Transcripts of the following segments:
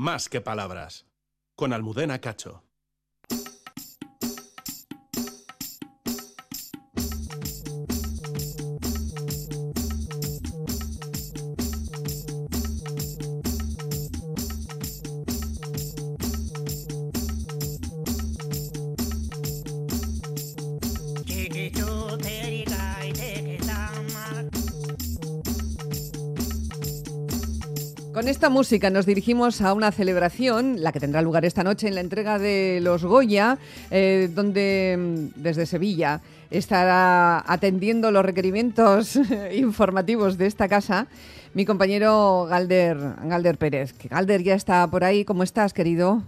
más que palabras. Con Almudena Cacho. Esta música nos dirigimos a una celebración, la que tendrá lugar esta noche en la entrega de los Goya, eh, donde mm, desde Sevilla estará atendiendo los requerimientos informativos de esta casa mi compañero Galder, Galder Pérez. Galder ya está por ahí. ¿Cómo estás, querido?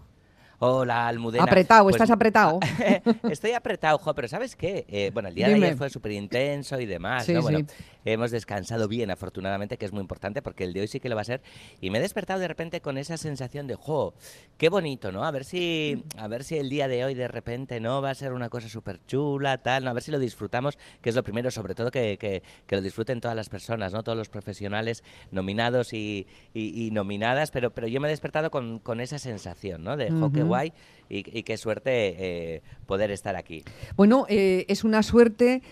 Hola, Almudena. Apretado, Pues- ¿estás apretado? Estoy apretado, jo, pero ¿sabes qué? Eh, bueno, el día de ayer fue súper intenso y demás, Sí, ¿no? Bueno, sí. hemos descansado bien, afortunadamente, que es muy importante, porque el de hoy sí que lo va a ser. Y me he despertado de repente con esa sensación de, jo, qué bonito, ¿no? A ver si, a ver si el día de hoy de repente no va a ser una cosa súper chula, tal, ¿no? A ver si lo disfrutamos, que es lo primero, sobre todo que, que- que lo disfruten todas las personas, ¿no? Todos los profesionales nominados y, y- y nominadas, pero, pero yo me he despertado con, con esa sensación, ¿no? De, jo, qué Y qué suerte eh, poder estar aquí. Bueno, eh, es una suerte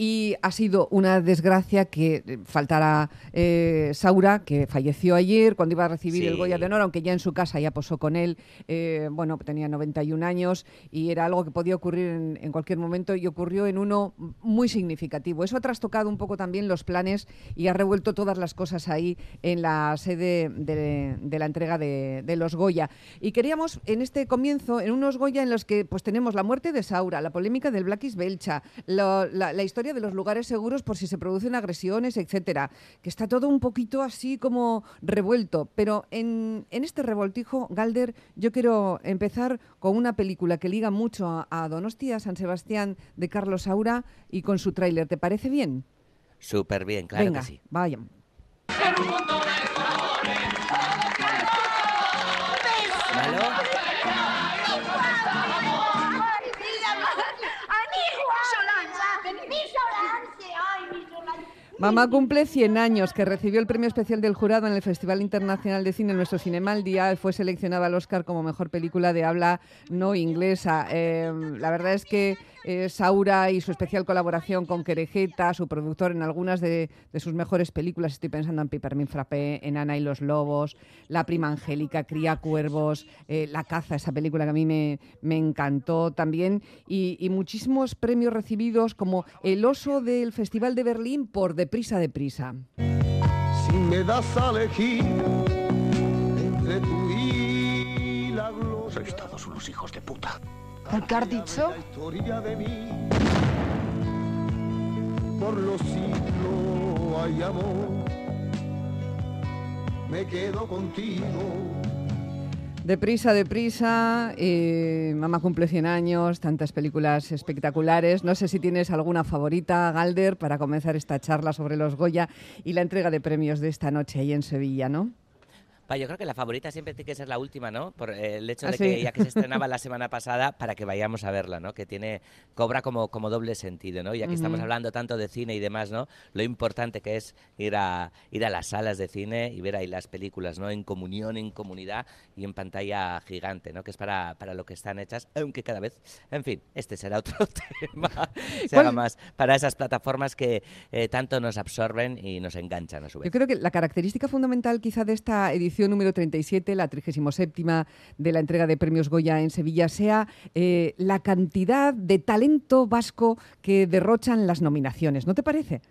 y ha sido una desgracia que eh, faltara eh, Saura, que falleció ayer cuando iba a recibir el. Goya de Honor, aunque ya en su casa ya posó con él. eh, bueno, tenía 91 años y era algo que podía ocurrir en, en cualquier momento y ocurrió en uno muy significativo. Eso ha trastocado un poco también los planes y ha revuelto todas las cosas ahí en la sede de, de la entrega de, de los Goya. Y queríamos en este comienzo, en unos Goya en los que pues tenemos la muerte de Saura, la polémica del Blackis Belcha, lo- la, la historia de los lugares seguros por si se producen agresiones, etcétera, que está todo un poquito así como revuelto. Pero en, en este revoltijo, Galder, yo quiero empezar con una película que liga mucho a, a Donostia, San Sebastián, de Carlos Saura y con su tráiler. ¿Te parece bien? Súper bien, claro Venga, que sí. vaya. ¿Malo? 你小少来，Mamá cumple 100 años, que recibió el premio especial del jurado en el Festival Internacional de Cine Nuestro Cinema al Día fue seleccionada al Oscar como mejor película de habla no inglesa. Eh, la verdad es que eh, Saura y su especial colaboración con Querejeta, su productor en algunas de, de sus mejores películas, estoy pensando en Pipermin Frappé, en Ana y los Lobos, La Prima Angélica, Cría Cuervos, eh, La Caza, esa película que a mí me, me encantó también, y, y muchísimos premios recibidos como el oso del Festival de Berlín por Deprisa, Deprisa. Si me das a elegir entre tú y la gloria. Sois todos unos hijos de puta. ¿El que has dicho? La historia de mí. Por los siglos hay amor. Me quedo contigo. Deprisa, deprisa, eh, Mamá cumple 100 años, tantas películas espectaculares. No sé si tienes alguna favorita, Galder, para comenzar esta charla sobre los Goya y la entrega de premios de esta noche ahí en Sevilla, ¿no? Va, yo creo que la favorita siempre tiene que ser la última, ¿no? Por eh, el hecho Ah, de sí. que ya que se estrenaba la semana pasada, para que vayamos a verla, ¿no? Que tiene, cobra como, como doble sentido, ¿no? Ya que estamos Ujú. hablando tanto de cine y demás, ¿no? Lo importante que es ir a, ir a las salas de cine y ver ahí las películas, ¿no? En comunión, en comunidad y en pantalla gigante, ¿no? Que es para, para lo que están hechas, aunque cada vez, en fin, este será otro tema, se ¿Cuál- haga más para esas plataformas que eh, tanto nos absorben y nos enganchan a su vez. Yo creo que la característica fundamental quizá de esta edición número 37, la 37 de la entrega de premios Goya en Sevilla, sea eh, la cantidad de talento vasco que derrochan las nominaciones. ¿No te parece?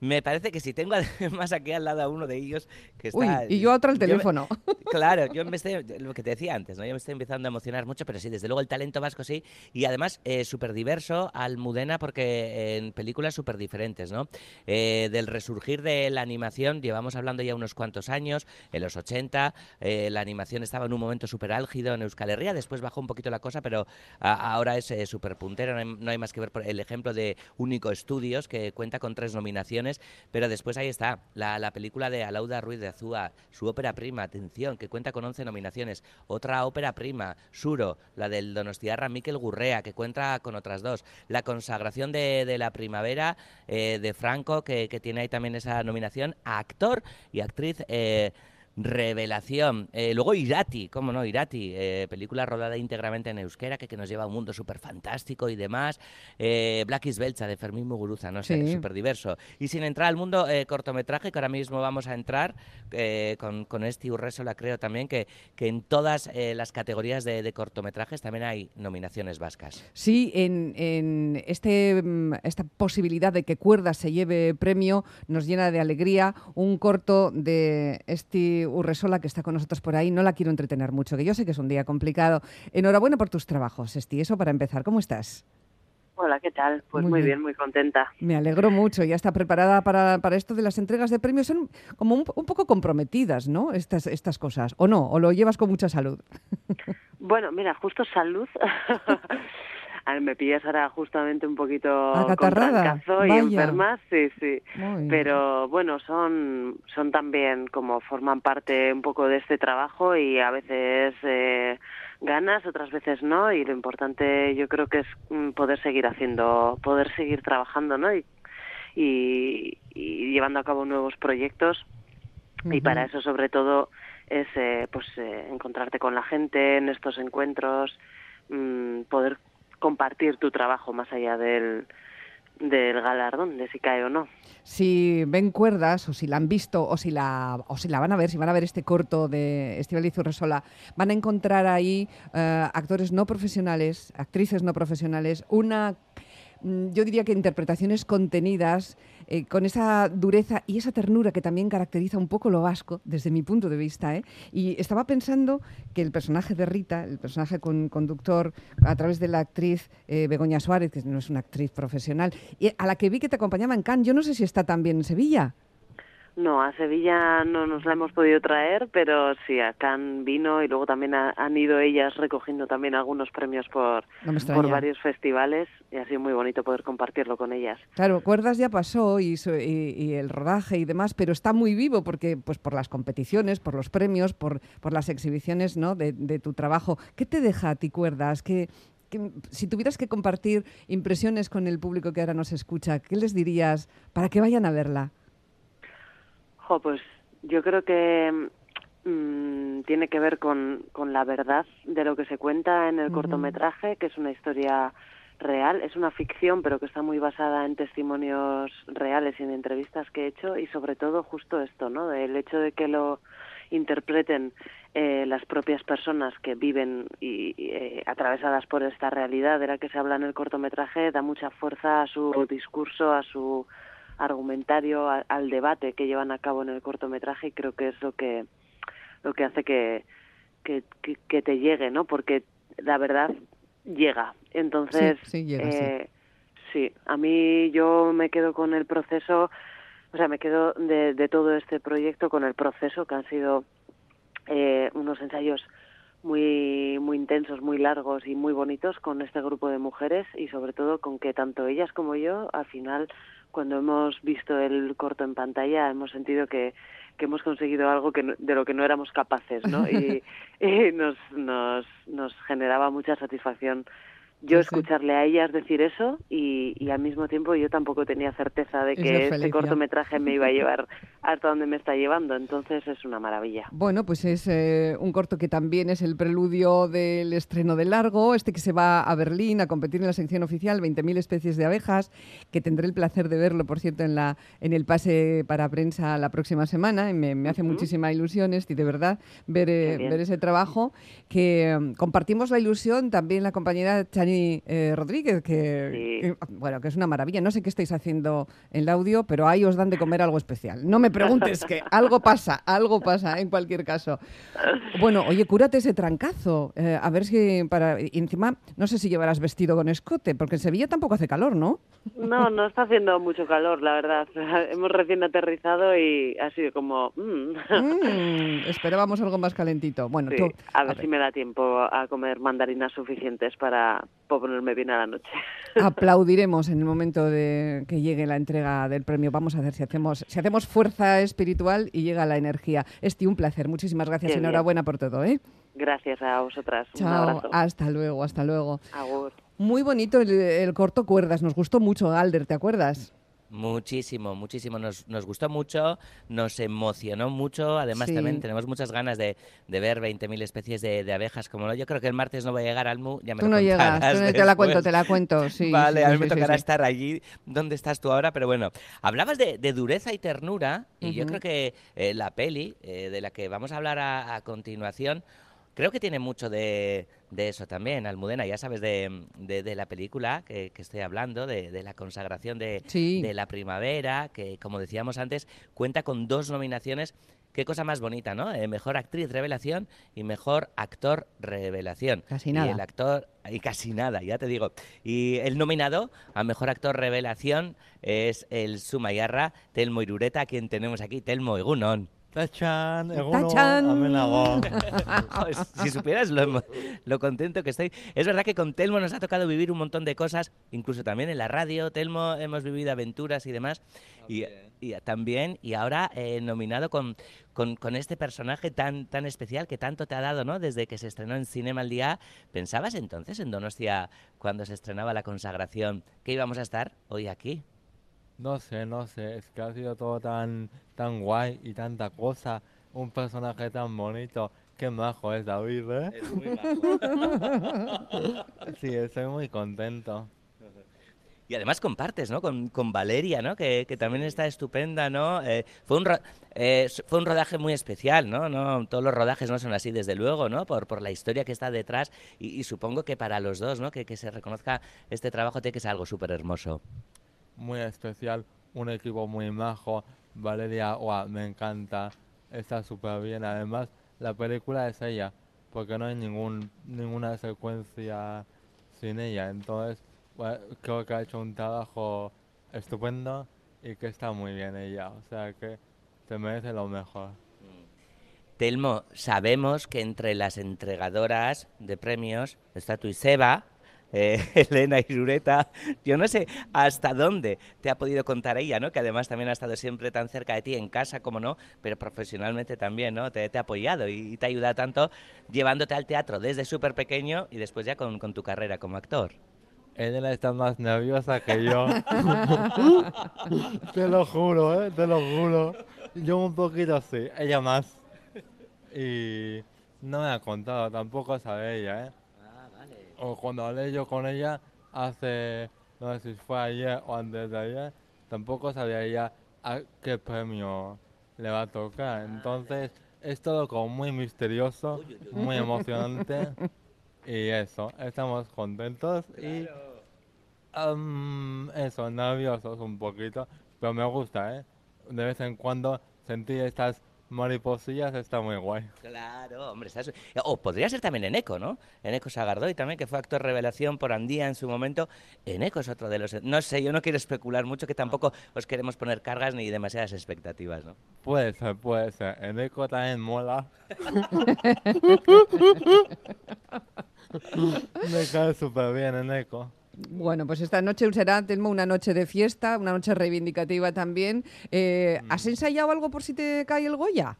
Me parece que si tengo además aquí al lado a uno de ellos que Uy, está... y yo otro al teléfono. claro, yo me estoy, lo que te decía antes, ¿no? Yo me estoy empezando a emocionar mucho, pero sí, desde luego el talento vasco sí, y además eh, súper diverso, Almudena, porque en películas súper diferentes, ¿no? Eh, del resurgir de la animación, llevamos hablando ya unos cuantos años, en los 80, eh, la animación estaba en un momento súper álgido en Euskal Herria, después bajó un poquito la cosa, pero a- ahora es eh, súper puntera, no hay, no hay más que ver por el ejemplo de Único Estudios, que cuenta con tres nominaciones, pero después ahí está, la, la película de Alauda Ruiz de Azúa, su ópera prima, atención, que cuenta con 11 nominaciones. Otra ópera prima, Suro, la del Donostiarra Miquel Gurrea, que cuenta con otras dos. La consagración de, de la primavera eh, de Franco, que, que tiene ahí también esa nominación a actor y actriz. eh, revelación. Eh, luego Irati, cómo no, Irati, eh, película rodada íntegramente en euskera, que, que nos lleva a un mundo súper fantástico y demás. Eh, Black is Belcha, de Fermín Muguruza, no sé, Sí. súper diverso. Y sin entrar al mundo cortometraje, que ahora mismo vamos a entrar con, con este Urresola, creo también que, que en todas las categorías de, de cortometrajes también hay nominaciones vascas. Sí, en, en este, mm, esta posibilidad de que Cuerdas se lleve premio nos llena de alegría un corto de Urresola que está con nosotros por ahí. No la quiero entretener mucho, que yo sé que es un día complicado. Enhorabuena por tus trabajos, Esti. Eso para empezar. ¿Cómo estás? Hola, ¿qué tal? Pues Muy muy, bien. bien. muy contenta. Me alegro mucho. Ya está preparada para, para esto de las entregas de premios. Son como un, un poco comprometidas, ¿no? Estas, estas cosas. ¿O no? ¿O lo llevas con mucha salud? Bueno, mira, justo salud. A ver, me pillas ahora justamente un poquito con Acatarrada, trancazo y enferma, sí, sí. Muy Pero bueno, son, son también como forman parte un poco de este trabajo y a veces eh, ganas, otras veces no. Y lo importante yo creo que es mm, poder seguir haciendo, poder seguir trabajando, ¿no? Y, y, y llevando a cabo nuevos proyectos y para eso sobre todo es eh, pues eh, encontrarte con la gente en estos encuentros mm, poder compartir tu trabajo más allá del del galardón de si cae o no. Si ven cuerdas o si la han visto o si la o si la van a ver, si van a ver este corto de Estivaliz Urresola, van a encontrar ahí eh, actores no profesionales, actrices no profesionales, una yo diría que interpretaciones contenidas eh, con esa dureza y esa ternura que también caracteriza un poco lo vasco, desde mi punto de vista. ¿eh? Y estaba pensando que el personaje de Rita, el personaje con conductor a través de la actriz eh, Begoña Suárez, que no es una actriz profesional, y a la que vi que te acompañaba en Cannes, yo no sé si está también en Sevilla. No a Sevilla no nos la hemos podido traer pero sí a Cannes vino y luego también ha- han ido ellas recogiendo también algunos premios por No por varios festivales y ha sido muy bonito poder compartirlo con ellas Claro, Cuerdas ya pasó y, y- y el rodaje y demás, pero está muy vivo porque, pues, por las competiciones, por los premios, por, por las exhibiciones ¿no? de, de tu trabajo. ¿Qué te deja a ti Cuerdas? ¿Qué, qué- si tuvieras que compartir impresiones con el público que ahora nos escucha, ¿qué les dirías para que vayan a verla? Jo, pues yo creo que mm, tiene que ver con, con la verdad de lo que se cuenta en el cortometraje, que es una historia real, es una ficción, pero que está muy basada en testimonios reales y en entrevistas que he hecho, y sobre todo justo esto, ¿no? El hecho de que lo interpreten eh, las propias personas que viven y, y, eh, atravesadas por esta realidad de la que se habla en el cortometraje da mucha fuerza a su discurso, a su argumentario, a- al debate que llevan a cabo en el cortometraje y creo que es lo que lo que hace que, que, que, que te llegue, ¿no? Porque la verdad llega. Entonces, Sí, sí, llega, sí. eh, sí, a mí yo me quedo con el proceso, o sea, me quedo de, de todo este proyecto con el proceso que han sido eh, unos ensayos muy muy intensos, muy largos y muy bonitos con este grupo de mujeres y sobre todo con que tanto ellas como yo al final cuando hemos visto el corto en pantalla hemos sentido que, que hemos conseguido algo que no- de lo que no éramos capaces, ¿no? Y, y nos, nos, nos generaba mucha satisfacción yo escucharle a ellas decir eso y, y al mismo tiempo yo tampoco tenía certeza de que este cortometraje me iba a llevar hasta donde me está llevando, entonces es una maravilla. Bueno, pues es eh, un corto que también es el preludio del estreno de largo, este que se va a Berlín a competir en la sección oficial 20.000 especies de abejas, que tendré el placer de verlo, por cierto, en, la, en el pase para prensa la próxima semana. y me, me hace Ujú. muchísima ilusión, y de verdad, ver, eh, ver ese trabajo, que eh, compartimos la ilusión también la compañera Chani eh, Rodríguez, que, Sí. que, bueno, que es una maravilla. No sé qué estáis haciendo en el audio, pero ahí os dan de comer algo especial. No me preguntes que algo pasa, algo pasa en cualquier caso. Bueno, oye, cúrate ese trancazo. eh, a ver si para. Y encima, no sé si llevarás vestido con escote, porque en Sevilla tampoco hace calor, ¿no? No, no está haciendo mucho calor, la verdad. Hemos recién aterrizado y ha sido como... mm. Mm, esperábamos algo más calentito. Bueno, Sí, tú. a ver si me da tiempo a comer mandarinas suficientes para ponerme bien a la noche. Aplaudiremos en el momento de que llegue la entrega del premio. Vamos a ver si hacemos, si hacemos fuerza espiritual y llega la energía. Esti, un placer. Muchísimas gracias. Bien. Enhorabuena por todo, ¿eh? Gracias a vosotras. Un abrazo. Hasta luego, hasta luego. Agur. Muy bonito el, el corto Cuerdas. Nos gustó mucho, Alder, ¿te acuerdas? Muchísimo, muchísimo. Nos, nos gustó mucho, nos emocionó mucho. Además, Sí. también tenemos muchas ganas de, de ver 20.000 especies de, de abejas. Como no, yo creo que el martes no voy a llegar al MU. Ya me Tú lo no llegas, tú no- te la cuento, te la cuento, sí. vale, sí, a mí me tocará estar allí donde estás tú ahora, pero bueno, hablabas de, de dureza y ternura y yo Ujú. creo que eh, la peli eh, de la que vamos a hablar a, a continuación creo que tiene mucho de, de eso también, Almudena, ya sabes de, de- de la película que, que estoy hablando, de, de la consagración de, Sí. de la primavera, que como decíamos antes, cuenta con dos nominaciones. Qué cosa más bonita, ¿no? Eh, mejor actriz revelación y mejor actor revelación. Casi Y nada. el actor, y casi nada, ya te digo. Y el nominado a mejor actor revelación es el Sumayarra Telmo Irureta, a quien tenemos aquí. Telmo Egunon. ¡Tachán! Joder, si supieras lo, lo contento que estoy. Es verdad que con Telmo nos ha tocado vivir un montón de cosas, incluso también en la radio. Telmo hemos vivido aventuras y demás. Y, y también, y ahora eh, nominado con, con, con este personaje tan, tan especial que tanto te ha dado, ¿no? Desde que se estrenó en Cinema al Día. ¿Pensabas entonces en Donostia, cuando se estrenaba la consagración, que íbamos a estar hoy aquí? No sé, no sé, es que ha sido todo tan, tan guay y tanta cosa. Un personaje tan bonito. Qué majo es David, ¿eh? Sí, estoy muy contento. Y además compartes, ¿no? Con, con Valeria, ¿no? Que, que también está estupenda, ¿no? Eh, fue, un ro- eh, fue un rodaje muy especial, ¿no? ¿no? Todos los rodajes no son así, desde luego, ¿no? Por, por la historia que está detrás y, y supongo que para los dos, ¿no? Que, que se reconozca este trabajo tiene que ser algo súper hermoso. Muy especial, un equipo muy majo. Valeria, guau, me encanta. Está súper bien. Además, la película es ella, porque no hay ningún, ninguna secuencia sin ella. Entonces, creo que ha hecho un trabajo estupendo y que está muy bien ella. O sea que se merece lo mejor. Telmo, sabemos que entre las entregadoras de premios está tu Iseba, eh, Elena Irureta. Yo no sé hasta dónde te ha podido contar ella, ¿no? Que además también ha estado siempre tan cerca de ti en casa, como no, pero profesionalmente también, ¿no? Te, te ha apoyado y, y te ha ayudado tanto llevándote al teatro desde súper pequeño y después ya con, con tu carrera como actor. Elena está más nerviosa que yo. te lo juro, ¿eh? Te lo juro. Yo un poquito sí, ella más. Y no me ha contado, tampoco sabe ella, ¿eh? O cuando hablé yo con ella hace, no sé si fue ayer o antes de ayer, tampoco sabía ella a qué premio le va a tocar. Entonces es todo como muy misterioso, muy emocionante. Y eso, estamos contentos y am, eso, nerviosos un poquito, pero me gusta, ¿eh? De vez en cuando sentir estas mariposillas está muy guay. Claro, hombre, está O podría ser también Eneco, ¿no? Eneco Sagardoy también, que fue actor revelación por Andía en su momento. Eneco es otro de los... No sé, yo no quiero especular mucho, que tampoco os queremos poner cargas ni demasiadas expectativas, ¿no? Puede ser, puede ser. En eco también mola. me cae súper bien en eco. Bueno, pues esta noche será, Telmo, una noche de fiesta, una noche reivindicativa también. Eh, Mm. ¿Has ensayado algo por si te cae el Goya?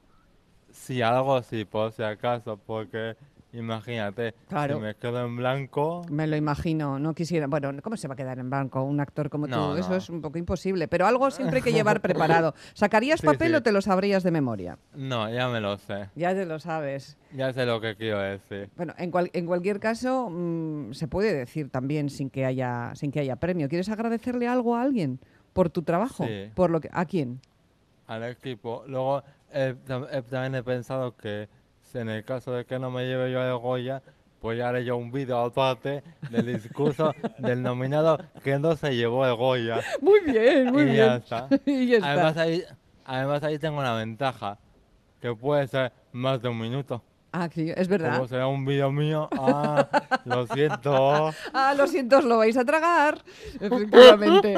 Sí, algo sí, por si acaso, porque imagínate, Claro. si me quedo en blanco, Me lo imagino, no quisiera. Bueno, ¿cómo se va a quedar en blanco un actor como No, tú? Eso es un poco imposible, pero algo siempre hay que llevar preparado. ¿Sacarías Sí, papel sí. o te lo sabrías de memoria? no, ya me lo sé. Ya te lo sabes. Ya sé lo que quiero decir. Bueno, en, cual- en cualquier caso, mm, se puede decir también sin que haya sin que haya premio. ¿Quieres agradecerle algo a alguien por tu trabajo? Sí. Por lo que ¿A quién? al equipo. Luego eh, eh, también he pensado que en el caso de que no me lleve yo el Goya, pues ya haré yo un vídeo aparte del discurso del nominado que no se llevó el Goya. Muy bien, muy y bien. ya está. y ya está. Además ahí, además ahí tengo una ventaja, que puede ser más de un minuto. Ah, sí, es verdad. Como será un vídeo mío, ah, lo siento. Ah, lo siento, os lo vais a tragar. Efectivamente.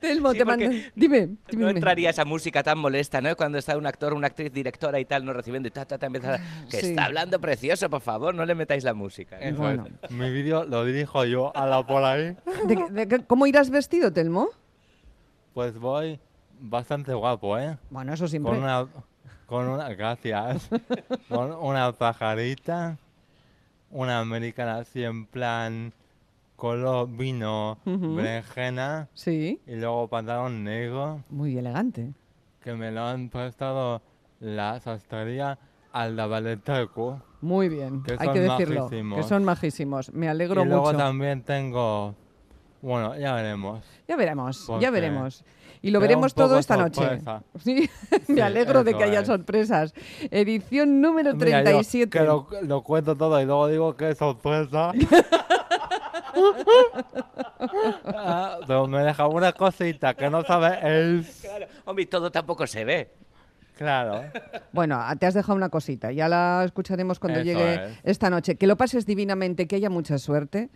Telmo, Sí, te mando. Dime, dime. No entraría esa música tan molesta, ¿no? Cuando está un actor, una actriz, directora y tal, no recibiendo y ta, ta, ta, empieza a- Que Sí. está hablando precioso, por favor, no le metáis la música. ¿eh? Bueno. Mi vídeo lo dirijo yo a la por ahí. ¿De ¿Cómo irás vestido, Telmo? Pues voy bastante guapo, ¿eh? Bueno, eso siempre. Con una, con una, gracias, con una pajarita, una americana así en plan color vino Ujú. berenjena Sí, y luego pantalón negro muy elegante. que me lo han prestado la sastrería Aldabaleteco. Muy bien, Que hay que decirlo, majísimos. que son majísimos. Me alegro Y luego mucho. también tengo, bueno, ya veremos. Ya veremos, Porque ya veremos. Y lo veremos todo esta noche. sorpresa. Sí, me Sí, alegro de que haya es. sorpresas. Edición número Mira, yo 37. que lo, lo cuento todo y luego digo que es sorpresa. Ah, pero me deja una cosita que no sabe él. Claro. Hombre, todo tampoco se ve. Claro. Bueno, te has dejado una cosita, ya la escucharemos cuando Eso llegue es. esta noche. Que lo pases divinamente, que haya mucha suerte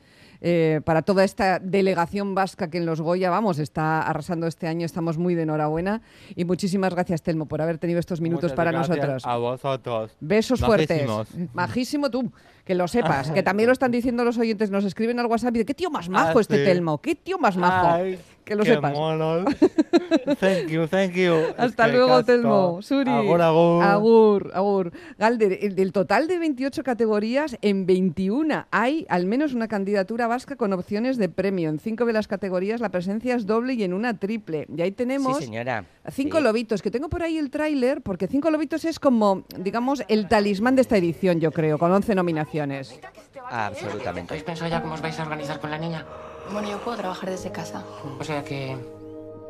eh, para toda esta delegación vasca que en Los Goya, vamos, está arrasando este año, estamos muy de enhorabuena. Y muchísimas gracias, Telmo, por haber tenido estos minutos Muchas para nosotros. A vosotros. Besos Majísimos. fuertes. Majísimo tú, que lo sepas, que también lo están diciendo los oyentes, nos escriben al WhatsApp y de qué tío más majo Ah, este sí. Telmo, qué tío más majo. Ay, que lo sepas. monos. Thank you, thank you. Es Hasta que luego. Telmo. Suri. Agur, agur. Agur, agur. Galder, el- del total de 28 categorías, en 21 hay al menos una candidatura vasca con opciones de premio. En cinco de las categorías la presencia es doble y en una triple. Y ahí tenemos Sí, señora. cinco Sí. lobitos, que tengo por ahí el tráiler, porque cinco lobitos es como, digamos, el talismán de esta edición, yo creo, con 11 nominaciones. Absolutamente. ¿Habéis pensado ya cómo os vais a organizar con la niña? Bueno, yo puedo trabajar desde casa. O sea que...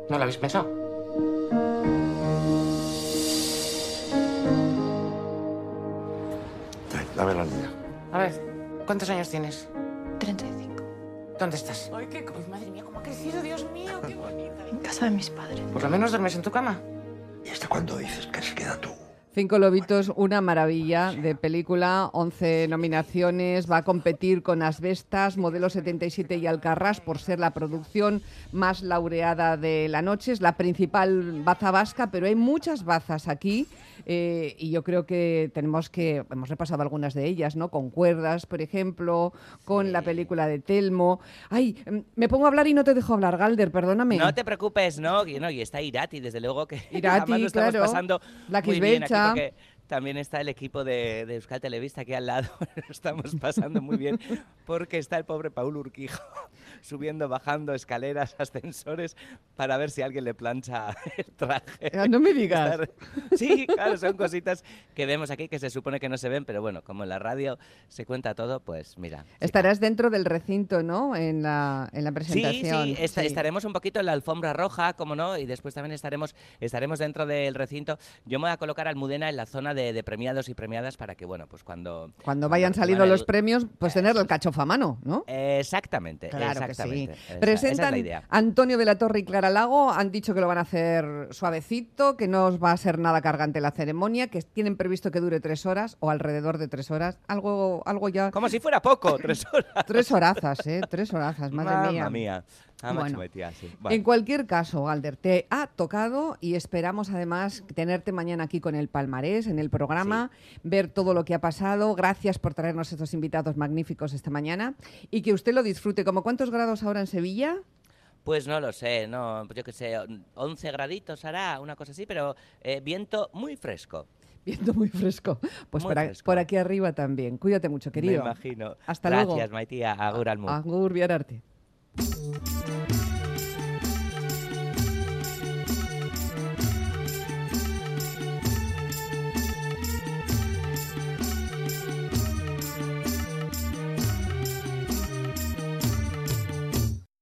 ¿No lo habéis pensado? Dame la niña. A ver, ¿cuántos años tienes? 35. ¿Dónde estás? Ay, qué madre mía, cómo ha crecido, Dios mío, qué bonita. En casa de mis padres. Por lo menos duermes en tu cama. ¿Y hasta cuándo dices que se queda tú? Cinco Lobitos, una maravilla de película, 11 nominaciones, va a competir con Asbestas, Modelo 77 y Alcarrás por ser la producción más laureada de la noche. Es la principal baza vasca, pero hay muchas bazas aquí eh, y yo creo que tenemos que, hemos repasado algunas de ellas, ¿no? Con Cuerdas, por ejemplo, con la película de Telmo. Ay, em, me pongo a hablar y no te dejo hablar, Galder, perdóname. No te preocupes, no, y, no, y está Irati, desde luego que Irati, además lo estamos claro. pasando La muy bien aquí Porque también está el equipo de, de Euskal Televista aquí al lado, lo estamos pasando muy bien porque está el pobre Paul Urquijo subiendo, bajando escaleras, ascensores para ver si alguien le plancha el traje. Ah, no me digas. Sí, claro, son cositas que vemos aquí que se supone que no se ven, pero bueno, como en la radio se cuenta todo, pues mira. Estarás dentro del recinto, ¿no? En la, en la presentación. sí, Sí. estaremos un poquito en la alfombra roja, como no, y después también estaremos, estaremos dentro del recinto. Yo me voy a colocar Almudena en la zona de, de premiados y premiadas para que, bueno, pues cuando... Cuando vayan saliendo los premios, pues tener el cachofa a mano, ¿no? Exactamente, Claro que sí. exactamente. Esa- esa es Presentan. Antonio de la Torre y Clara Lago, han dicho que lo van a hacer suavecito, que no os va a ser nada cargante la ceremonia, que tienen previsto que dure tres horas o alrededor de tres horas, algo, algo ya... Como si fuera poco, tres horas. Tres horazas, ¿eh? Tres horazas, madre Mamma mía. mía. Ah, Bueno. En cualquier caso, Alder, te ha tocado y esperamos además tenerte mañana aquí con el palmarés en el programa, ver todo lo que ha pasado. Gracias por traernos estos invitados magníficos esta mañana y que usted lo disfrute. ¿Como cuántos grados ahora en Sevilla? Pues no lo sé, no, yo qué sé, 11 graditos hará, una cosa así, pero eh, viento muy fresco. Viento muy fresco. Pues Muy por, a- fresco. por aquí arriba también. Cuídate mucho, querido. Me imagino. Hasta Gracias, luego. Maitía. Agur al mundo. Agur, Viararte. うん。